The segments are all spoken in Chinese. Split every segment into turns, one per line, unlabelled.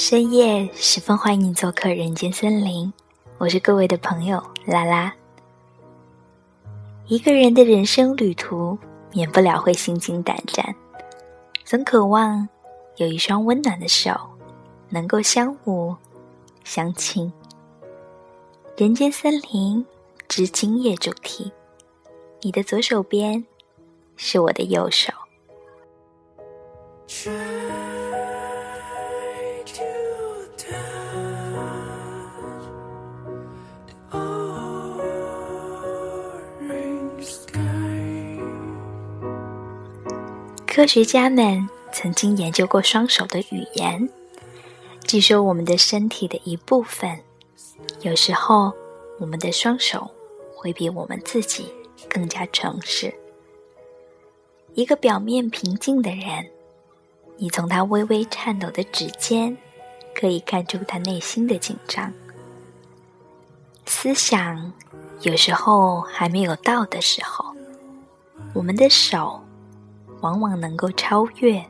深夜十分欢迎做客人间森林，我是各位的朋友拉拉。一个人的人生旅途，免不了会心惊胆战，总渴望有一双温暖的手，能够相捂相亲。人间森林之今夜主题，你的左手边是我的右手。科学家们曾经研究过双手的语言。据说，我们的身体的一部分，有时候我们的双手会比我们自己更加诚实。一个表面平静的人，你从他微微颤抖的指尖，可以看出他内心的紧张。思想有时候还没有到的时候，我们的手。往往能够超越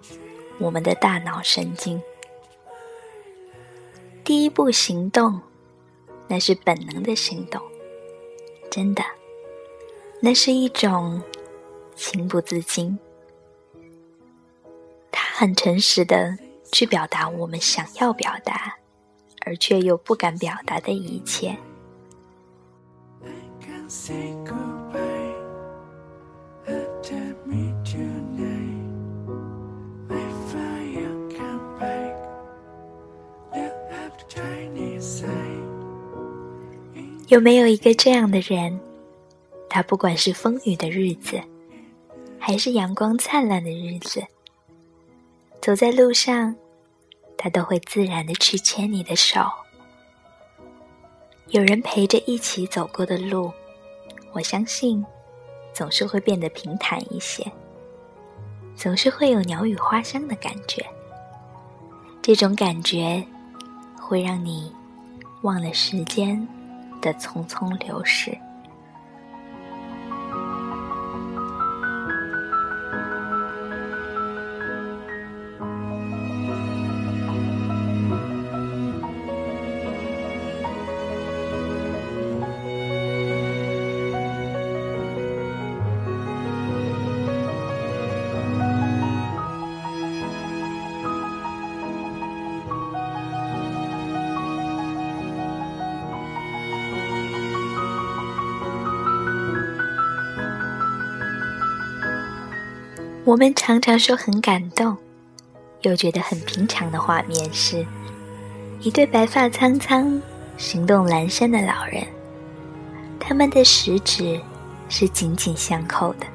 我们的大脑神经。第一步行动，那是本能的行动，真的，那是一种情不自禁。他很诚实的去表达我们想要表达，而却又不敢表达的一切。有没有一个这样的人？他不管是风雨的日子，还是阳光灿烂的日子，走在路上，他都会自然的去牵你的手。有人陪着一起走过的路，我相信，总是会变得平坦一些，总是会有鸟语花香的感觉。这种感觉，会让你忘了时间。的匆匆流逝。我们常常说很感动，又觉得很平常的画面是，一对白发苍苍、行动阑珊的老人，他们的食指是紧紧相扣的，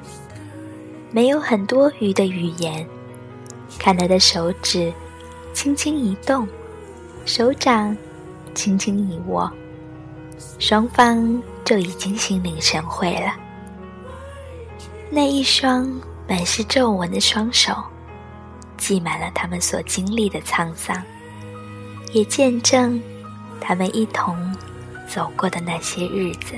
没有很多余的语言，看他的手指轻轻一动，手掌轻轻一握，双方就已经心领神会了。那一双。满是皱纹的双手，记满了他们所经历的沧桑，也见证他们一同走过的那些日子。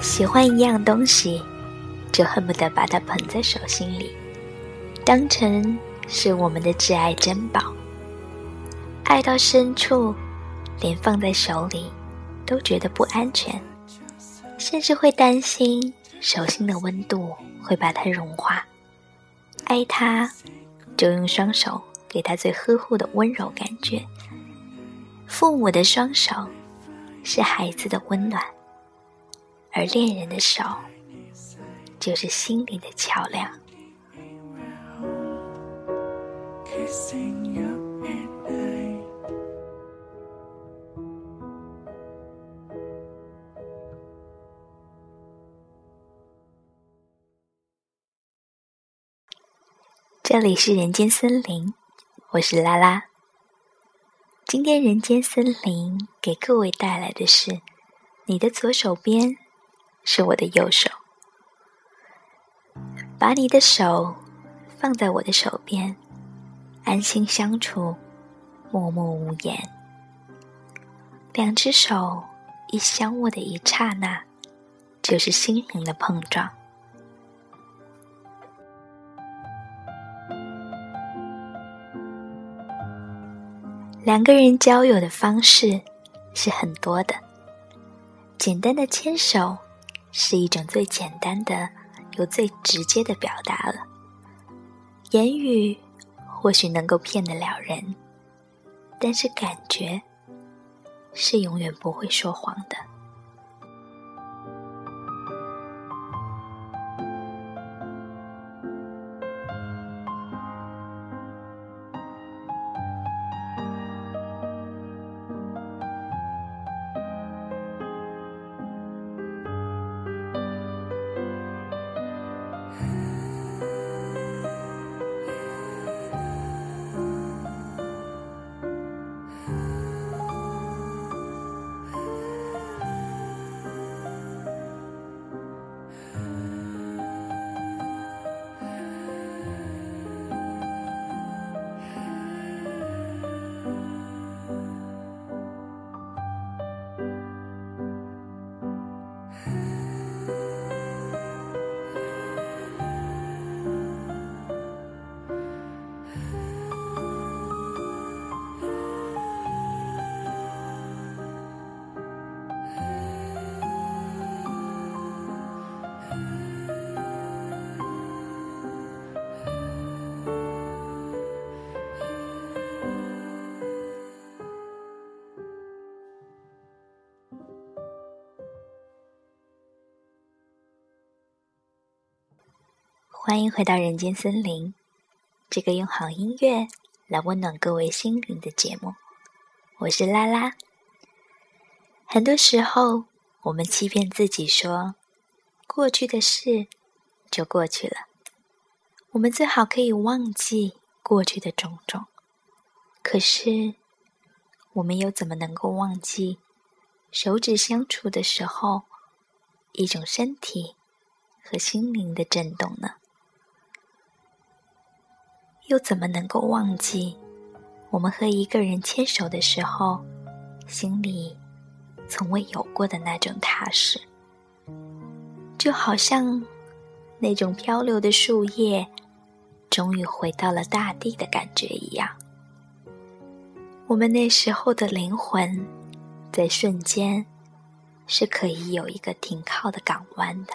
喜欢一样东西，就恨不得把它捧在手心里，当成是我们的挚爱珍宝。爱到深处，连放在手里都觉得不安全，甚至会担心手心的温度会把它融化。爱他，就用双手给他最呵护的温柔感觉。父母的双手是孩子的温暖，而恋人的手就是心里的桥梁。这里是人间森林，我是拉拉。今天人间森林给各位带来的是：你的左手边是我的右手，把你的手放在我的手边，安心相处，默默无言。两只手一相握的一刹那，就是心灵的碰撞。两个人交友的方式是很多的，简单的牵手是一种最简单的、又最直接的表达了。言语或许能够骗得了人，但是感觉是永远不会说谎的。欢迎回到人间森林，这个用好音乐来温暖各位心灵的节目。我是拉拉。很多时候，我们欺骗自己说，过去的事就过去了，我们最好可以忘记过去的种种。可是，我们又怎么能够忘记手指相处的时候一种身体和心灵的震动呢？又怎么能够忘记，我们和一个人牵手的时候，心里从未有过的那种踏实？就好像那种漂流的树叶，终于回到了大地的感觉一样。我们那时候的灵魂，在瞬间是可以有一个停靠的港湾的。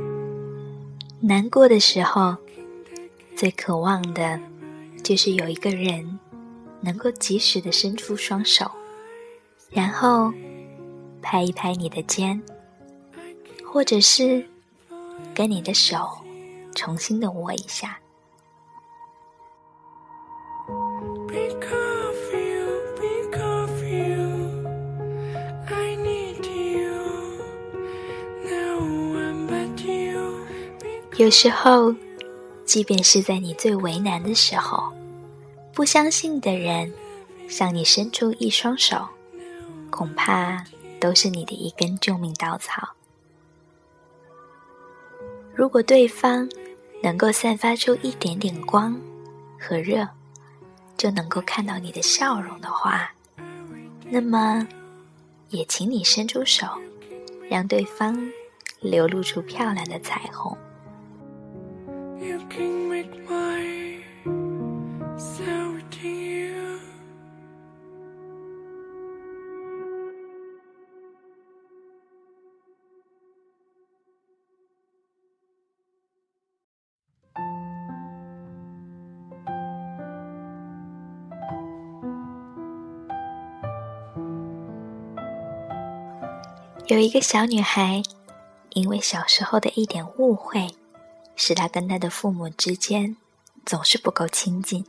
难过的时候，最渴望的，就是有一个人能够及时的伸出双手，然后拍一拍你的肩，或者是跟你的手重新的握一下。有时候，即便是在你最为难的时候，不相信的人向你伸出一双手，恐怕都是你的一根救命稻草。如果对方能够散发出一点点光和热，就能够看到你的笑容的话，那么也请你伸出手，让对方流露出漂亮的彩虹。有一个小女孩因为小时候的一点误会使他跟他的父母之间总是不够亲近，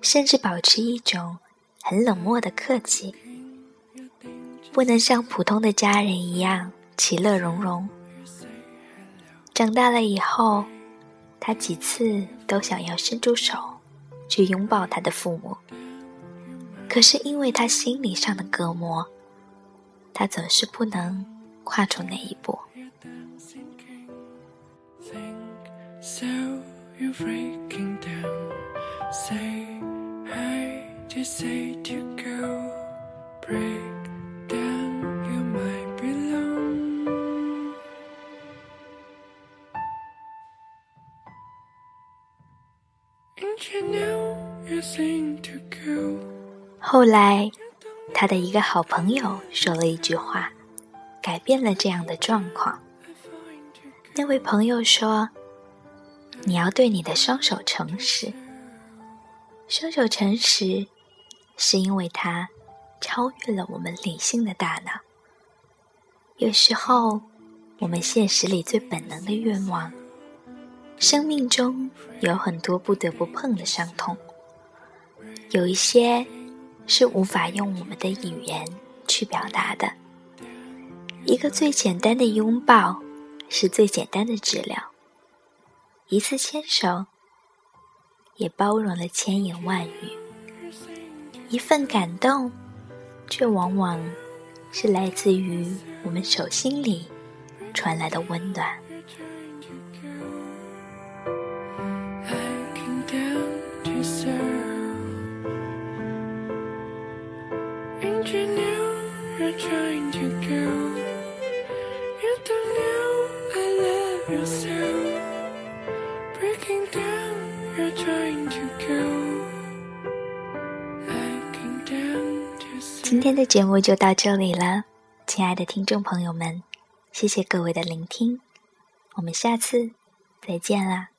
甚至保持一种很冷漠的客气，不能像普通的家人一样其乐融融。长大了以后，他几次都想要伸出手去拥抱他的父母，可是因为他心理上的隔膜。他总是不能跨出那一步。后来。他的一个好朋友说了一句话，改变了这样的状况。那位朋友说：“你要对你的双手诚实。双手诚实，是因为它超越了我们理性的大脑。有时候，我们现实里最本能的愿望，生命中有很多不得不碰的伤痛，有一些。”是无法用我们的语言去表达的。一个最简单的拥抱，是最简单的治疗。一次牵手，也包容了千言万语。一份感动，却往往是来自于我们手心里传来的温暖。今天的节目就到这里了，亲爱的听众朋友们，谢谢各位的聆听，我们下次再见啦。